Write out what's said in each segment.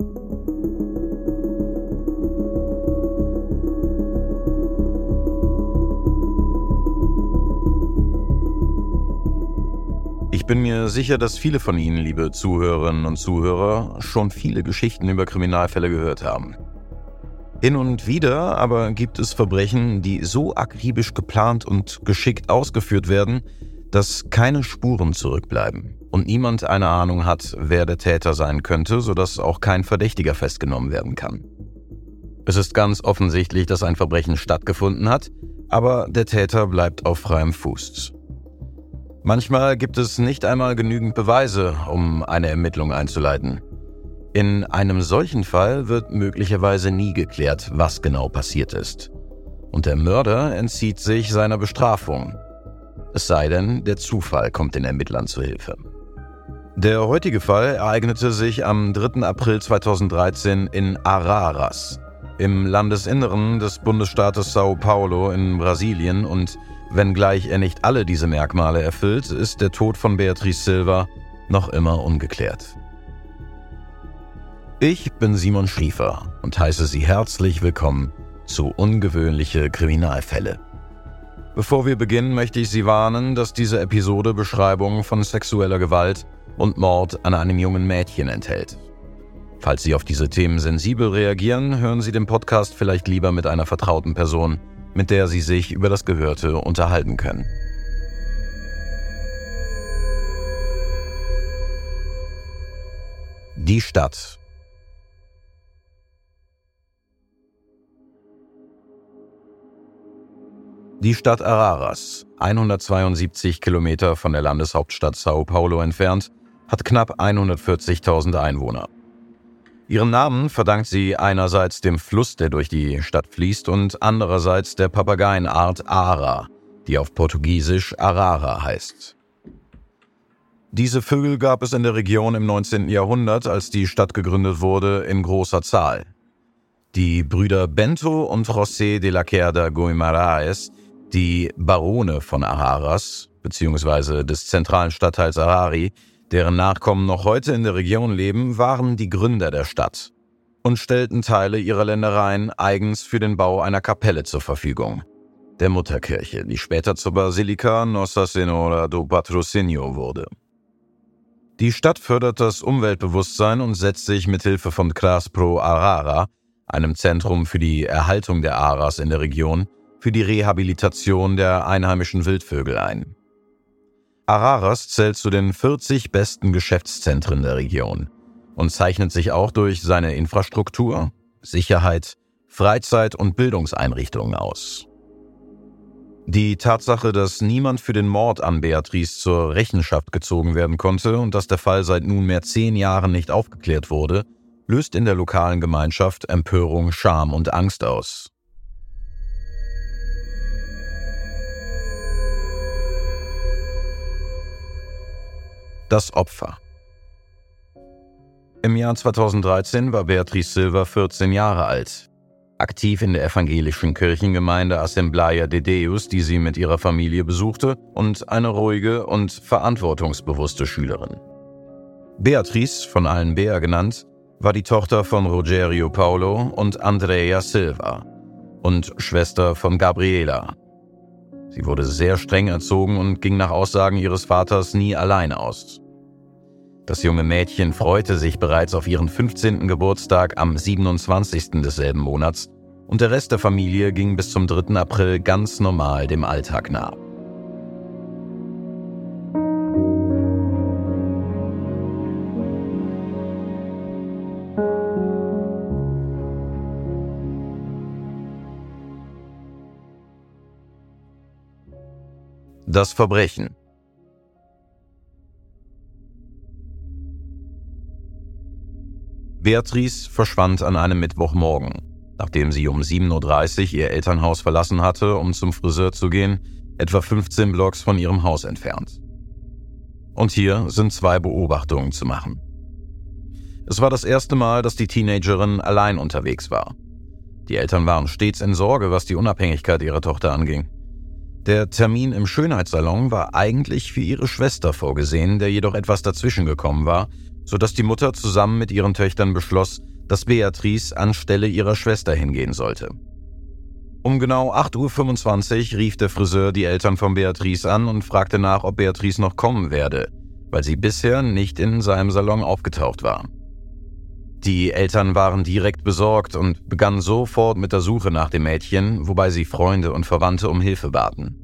Ich bin mir sicher, dass viele von Ihnen, liebe Zuhörerinnen und Zuhörer, schon viele Geschichten über Kriminalfälle gehört haben. Hin und wieder aber gibt es Verbrechen, die so akribisch geplant und geschickt ausgeführt werden, dass keine Spuren zurückbleiben und niemand eine Ahnung hat, wer der Täter sein könnte, sodass auch kein Verdächtiger festgenommen werden kann. Es ist ganz offensichtlich, dass ein Verbrechen stattgefunden hat, aber der Täter bleibt auf freiem Fuß. Manchmal gibt es nicht einmal genügend Beweise, um eine Ermittlung einzuleiten. In einem solchen Fall wird möglicherweise nie geklärt, was genau passiert ist. Und der Mörder entzieht sich seiner Bestrafung. Es sei denn, der Zufall kommt den Ermittlern zu Hilfe. Der heutige Fall ereignete sich am 3. April 2013 in Araras, im Landesinneren des Bundesstaates Sao Paulo in Brasilien und Wenngleich er nicht alle diese Merkmale erfüllt, ist der Tod von Beatrice Silva noch immer ungeklärt. Ich bin Simon Schriefer und heiße Sie herzlich willkommen zu Ungewöhnliche Kriminalfälle. Bevor wir beginnen, möchte ich Sie warnen, dass diese Episode Beschreibungen von sexueller Gewalt und Mord an einem jungen Mädchen enthält. Falls Sie auf diese Themen sensibel reagieren, hören Sie den Podcast vielleicht lieber mit einer vertrauten Person, mit der Sie sich über das Gehörte unterhalten können. Die Stadt. Die Stadt Araras, 172 Kilometer von der Landeshauptstadt Sao Paulo entfernt, hat knapp 140.000 Einwohner. Ihren Namen verdankt sie einerseits dem Fluss, der durch die Stadt fließt, und andererseits der Papageienart Ara, die auf Portugiesisch Arara heißt. Diese Vögel gab es in der Region im 19. Jahrhundert, als die Stadt gegründet wurde, in großer Zahl. Die Brüder Bento und José de la Cerda Guimaraes, die Barone von Araras bzw. des zentralen Stadtteils Arari, deren Nachkommen noch heute in der Region leben, waren die Gründer der Stadt und stellten Teile ihrer Ländereien eigens für den Bau einer Kapelle zur Verfügung, der Mutterkirche, die später zur Basilica Nossa Senhora do Patrocinio wurde. Die Stadt fördert das Umweltbewusstsein und setzt sich mit Hilfe von Cras Pro Arara, einem Zentrum für die Erhaltung der Aras in der Region, für die Rehabilitation der einheimischen Wildvögel ein. Araras zählt zu den 40 besten Geschäftszentren der Region und zeichnet sich auch durch seine Infrastruktur, Sicherheit, Freizeit- und Bildungseinrichtungen aus. Die Tatsache, dass niemand für den Mord an Beatrice zur Rechenschaft gezogen werden konnte und dass der Fall seit nunmehr zehn Jahren nicht aufgeklärt wurde, löst in der lokalen Gemeinschaft Empörung, Scham und Angst aus. Das Opfer. Im Jahr 2013 war Beatrice Silva 14 Jahre alt. Aktiv in der evangelischen Kirchengemeinde Assembleia de Deus, die sie mit ihrer Familie besuchte, und eine ruhige und verantwortungsbewusste Schülerin. Beatrice, von allen Bea genannt, war die Tochter von Rogerio Paulo und Andrea Silva und Schwester von Gabriela. Sie wurde sehr streng erzogen und ging nach Aussagen ihres Vaters nie allein aus. Das junge Mädchen freute sich bereits auf ihren 15. Geburtstag am 27. desselben Monats und der Rest der Familie ging bis zum 3. April ganz normal dem Alltag nach. Das Verbrechen Beatrice verschwand an einem Mittwochmorgen, nachdem sie um 7.30 Uhr ihr Elternhaus verlassen hatte, um zum Friseur zu gehen, etwa 15 Blocks von ihrem Haus entfernt. Und hier sind zwei Beobachtungen zu machen. Es war das erste Mal, dass die Teenagerin allein unterwegs war. Die Eltern waren stets in Sorge, was die Unabhängigkeit ihrer Tochter anging. Der Termin im Schönheitssalon war eigentlich für ihre Schwester vorgesehen, der jedoch etwas dazwischen gekommen war sodass die Mutter zusammen mit ihren Töchtern beschloss, dass Beatrice anstelle ihrer Schwester hingehen sollte. Um genau 8.25 Uhr rief der Friseur die Eltern von Beatrice an und fragte nach, ob Beatrice noch kommen werde, weil sie bisher nicht in seinem Salon aufgetaucht war. Die Eltern waren direkt besorgt und begannen sofort mit der Suche nach dem Mädchen, wobei sie Freunde und Verwandte um Hilfe baten.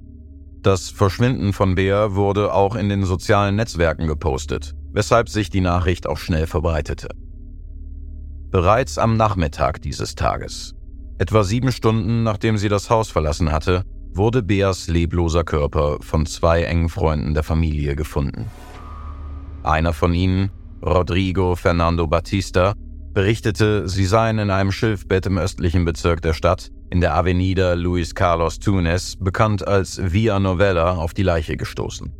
Das Verschwinden von Bea wurde auch in den sozialen Netzwerken gepostet weshalb sich die Nachricht auch schnell verbreitete. Bereits am Nachmittag dieses Tages, etwa sieben Stunden nachdem sie das Haus verlassen hatte, wurde Beas lebloser Körper von zwei engen Freunden der Familie gefunden. Einer von ihnen, Rodrigo Fernando Batista, berichtete, sie seien in einem Schilfbett im östlichen Bezirk der Stadt, in der Avenida Luis Carlos Tunes, bekannt als Via Novella, auf die Leiche gestoßen.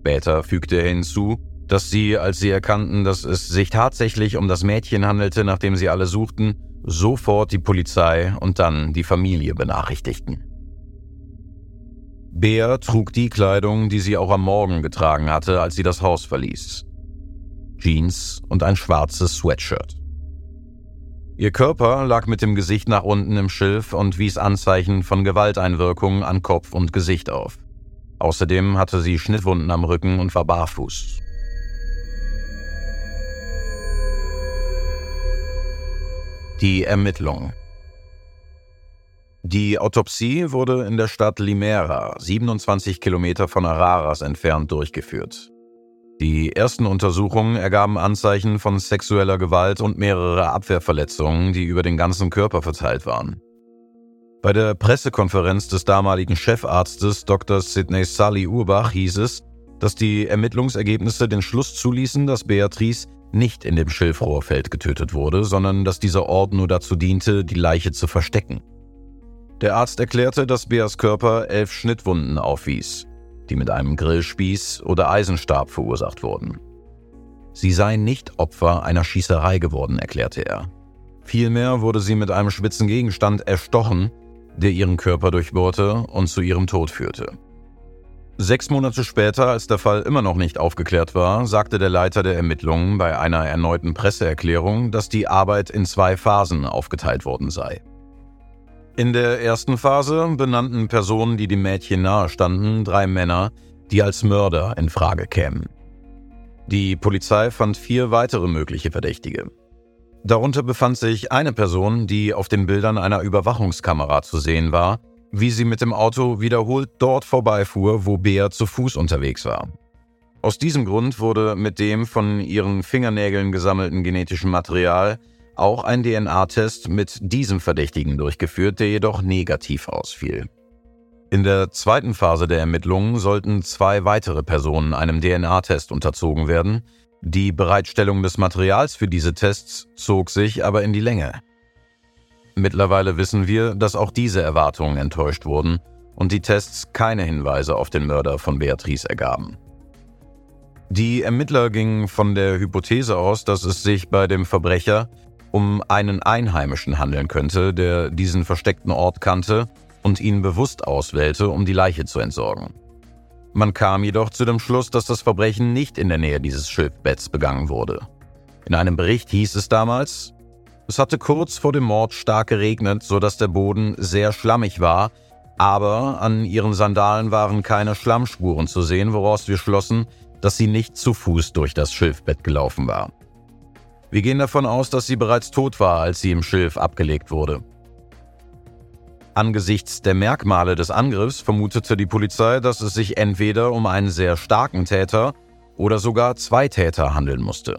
Später fügte er hinzu, dass sie, als sie erkannten, dass es sich tatsächlich um das Mädchen handelte, nachdem sie alle suchten, sofort die Polizei und dann die Familie benachrichtigten. Bea trug die Kleidung, die sie auch am Morgen getragen hatte, als sie das Haus verließ. Jeans und ein schwarzes Sweatshirt. Ihr Körper lag mit dem Gesicht nach unten im Schilf und wies Anzeichen von Gewalteinwirkungen an Kopf und Gesicht auf. Außerdem hatte sie Schnittwunden am Rücken und war barfuß. Die Ermittlung. Die Autopsie wurde in der Stadt Limera, 27 Kilometer von Araras entfernt, durchgeführt. Die ersten Untersuchungen ergaben Anzeichen von sexueller Gewalt und mehrere Abwehrverletzungen, die über den ganzen Körper verteilt waren. Bei der Pressekonferenz des damaligen Chefarztes Dr. Sidney Sully Urbach hieß es, dass die Ermittlungsergebnisse den Schluss zuließen, dass Beatrice nicht in dem Schilfrohrfeld getötet wurde, sondern dass dieser Ort nur dazu diente, die Leiche zu verstecken. Der Arzt erklärte, dass Beas Körper elf Schnittwunden aufwies, die mit einem Grillspieß oder Eisenstab verursacht wurden. Sie sei nicht Opfer einer Schießerei geworden, erklärte er. Vielmehr wurde sie mit einem spitzen Gegenstand erstochen, der ihren Körper durchbohrte und zu ihrem Tod führte. Sechs Monate später, als der Fall immer noch nicht aufgeklärt war, sagte der Leiter der Ermittlungen bei einer erneuten Presseerklärung, dass die Arbeit in zwei Phasen aufgeteilt worden sei. In der ersten Phase benannten Personen, die dem Mädchen nahestanden, drei Männer, die als Mörder in Frage kämen. Die Polizei fand vier weitere mögliche Verdächtige. Darunter befand sich eine Person, die auf den Bildern einer Überwachungskamera zu sehen war wie sie mit dem Auto wiederholt dort vorbeifuhr, wo Bea zu Fuß unterwegs war. Aus diesem Grund wurde mit dem von ihren Fingernägeln gesammelten genetischen Material auch ein DNA-Test mit diesem Verdächtigen durchgeführt, der jedoch negativ ausfiel. In der zweiten Phase der Ermittlungen sollten zwei weitere Personen einem DNA-Test unterzogen werden. Die Bereitstellung des Materials für diese Tests zog sich aber in die Länge. Mittlerweile wissen wir, dass auch diese Erwartungen enttäuscht wurden und die Tests keine Hinweise auf den Mörder von Beatrice ergaben. Die Ermittler gingen von der Hypothese aus, dass es sich bei dem Verbrecher um einen Einheimischen handeln könnte, der diesen versteckten Ort kannte und ihn bewusst auswählte, um die Leiche zu entsorgen. Man kam jedoch zu dem Schluss, dass das Verbrechen nicht in der Nähe dieses Schilfbetts begangen wurde. In einem Bericht hieß es damals, es hatte kurz vor dem Mord stark geregnet, sodass der Boden sehr schlammig war Aber an ihren Sandalen waren keine Schlammspuren zu sehen, woraus wir schlossen, dass sie nicht zu Fuß durch das Schilfbett gelaufen war. Wir gehen davon aus, dass sie bereits tot war, als sie im Schilf abgelegt wurde. Angesichts der Merkmale des Angriffs vermutete die Polizei, dass es sich entweder um einen sehr starken Täter oder sogar zwei Täter handeln musste.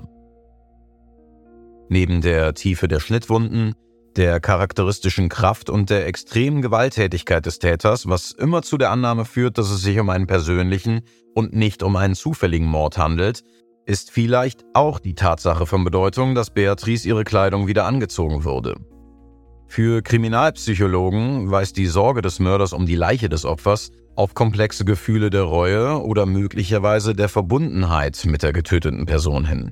Neben der Tiefe der Schnittwunden, der charakteristischen Kraft und der extremen Gewalttätigkeit des Täters, was immer zu der Annahme führt, dass es sich um einen persönlichen und nicht um einen zufälligen Mord handelt, ist vielleicht auch die Tatsache von Bedeutung, dass Beatrice ihre Kleidung wieder angezogen wurde. Für Kriminalpsychologen weist die Sorge des Mörders um die Leiche des Opfers auf komplexe Gefühle der Reue oder möglicherweise der Verbundenheit mit der getöteten Person hin.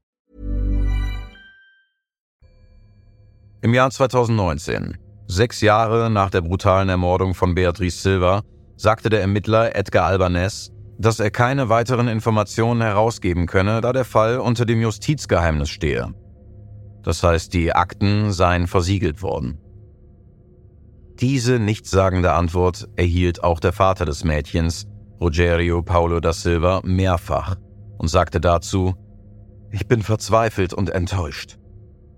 Im Jahr 2019, sechs Jahre nach der brutalen Ermordung von Beatrice Silva, sagte der Ermittler Edgar Albanese, dass er keine weiteren Informationen herausgeben könne, da der Fall unter dem Justizgeheimnis stehe. Das heißt, die Akten seien versiegelt worden. Diese nichtssagende Antwort erhielt auch der Vater des Mädchens, Rogerio Paulo da Silva, mehrfach und sagte dazu, ich bin verzweifelt und enttäuscht.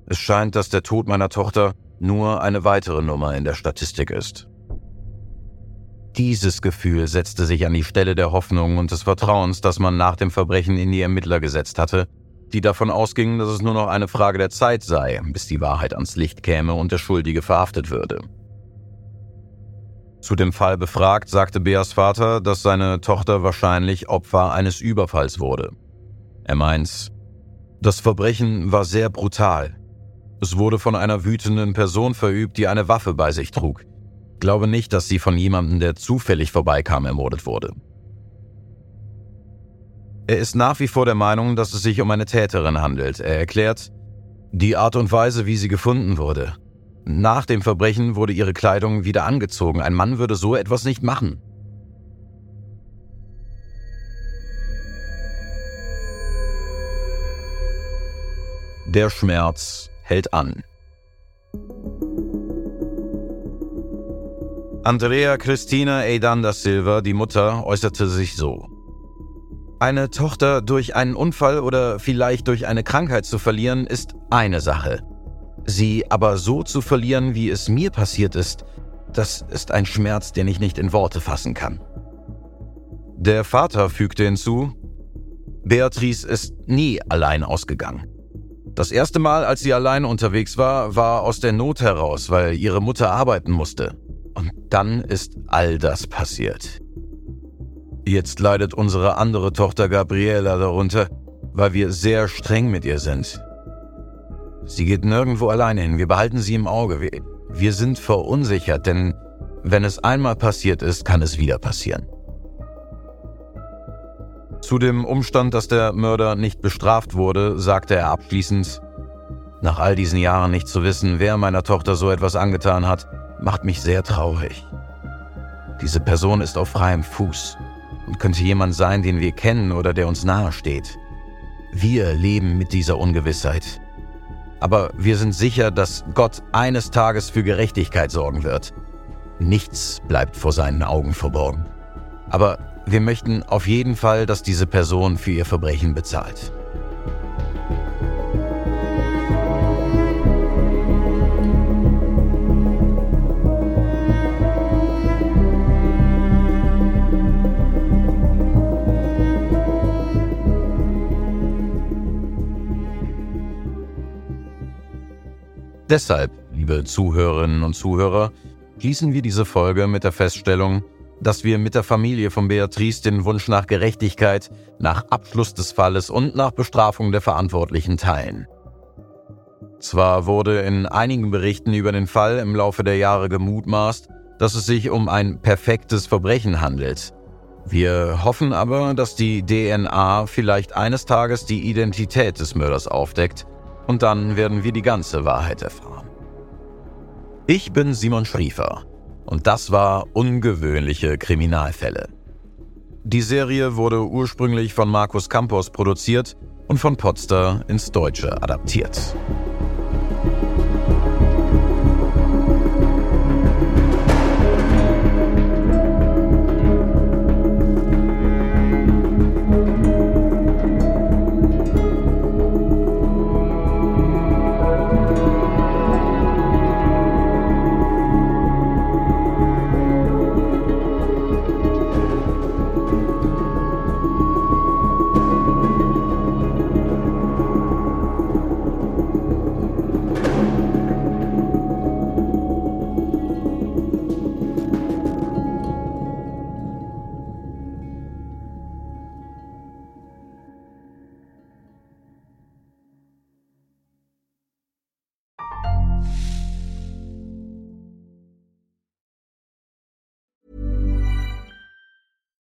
Es scheint, dass der Tod meiner Tochter nur eine weitere Nummer in der Statistik ist. Dieses Gefühl setzte sich an die Stelle der Hoffnung und des Vertrauens, das man nach dem Verbrechen in die Ermittler gesetzt hatte, die davon ausgingen, dass es nur noch eine Frage der Zeit sei, bis die Wahrheit ans Licht käme und der Schuldige verhaftet würde. Zu dem Fall befragt, sagte Beas Vater, dass seine Tochter wahrscheinlich Opfer eines Überfalls wurde. Er meint, das Verbrechen war sehr brutal. Es wurde von einer wütenden Person verübt, die eine Waffe bei sich trug. Glaube nicht, dass sie von jemandem, der zufällig vorbeikam, ermordet wurde. Er ist nach wie vor der Meinung, dass es sich um eine Täterin handelt. Er erklärt, die Art und Weise, wie sie gefunden wurde. Nach dem Verbrechen wurde ihre Kleidung wieder angezogen. Ein Mann würde so etwas nicht machen. Der Schmerz hält an. Andrea Cristina Eidan da Silva, die Mutter, äußerte sich so. Eine Tochter durch einen Unfall oder vielleicht durch eine Krankheit zu verlieren, ist eine Sache. Sie aber so zu verlieren, wie es mir passiert ist, das ist ein Schmerz, den ich nicht in Worte fassen kann. Der Vater fügte hinzu, Beatrice ist nie allein ausgegangen. Das erste Mal, als sie allein unterwegs war, war aus der Not heraus, weil ihre Mutter arbeiten musste. Und dann ist all das passiert. Jetzt leidet unsere andere Tochter Gabriela darunter, weil wir sehr streng mit ihr sind. Sie geht nirgendwo alleine hin, wir behalten sie im Auge. Wir, wir sind verunsichert, denn wenn es einmal passiert ist, kann es wieder passieren. Zu dem Umstand, dass der Mörder nicht bestraft wurde, sagte er abschließend, nach all diesen Jahren nicht zu wissen, wer meiner Tochter so etwas angetan hat, macht mich sehr traurig. Diese Person ist auf freiem Fuß und könnte jemand sein, den wir kennen oder der uns nahesteht. Wir leben mit dieser Ungewissheit. Aber wir sind sicher, dass Gott eines Tages für Gerechtigkeit sorgen wird. Nichts bleibt vor seinen Augen verborgen. Aber wir möchten auf jeden Fall, dass diese Person für ihr Verbrechen bezahlt. Deshalb, liebe Zuhörerinnen und Zuhörer, schließen wir diese Folge mit der Feststellung, dass wir mit der Familie von Beatrice den Wunsch nach Gerechtigkeit, nach Abschluss des Falles und nach Bestrafung der Verantwortlichen teilen. Zwar wurde in einigen Berichten über den Fall im Laufe der Jahre gemutmaßt, dass es sich um ein perfektes Verbrechen handelt. Wir hoffen aber, dass die DNA vielleicht eines Tages die Identität des Mörders aufdeckt und dann werden wir die ganze Wahrheit erfahren. Ich bin Simon Schriefer und das war Ungewöhnliche Kriminalfälle. Die Serie wurde ursprünglich von Markus Campos produziert und von Potster ins Deutsche adaptiert.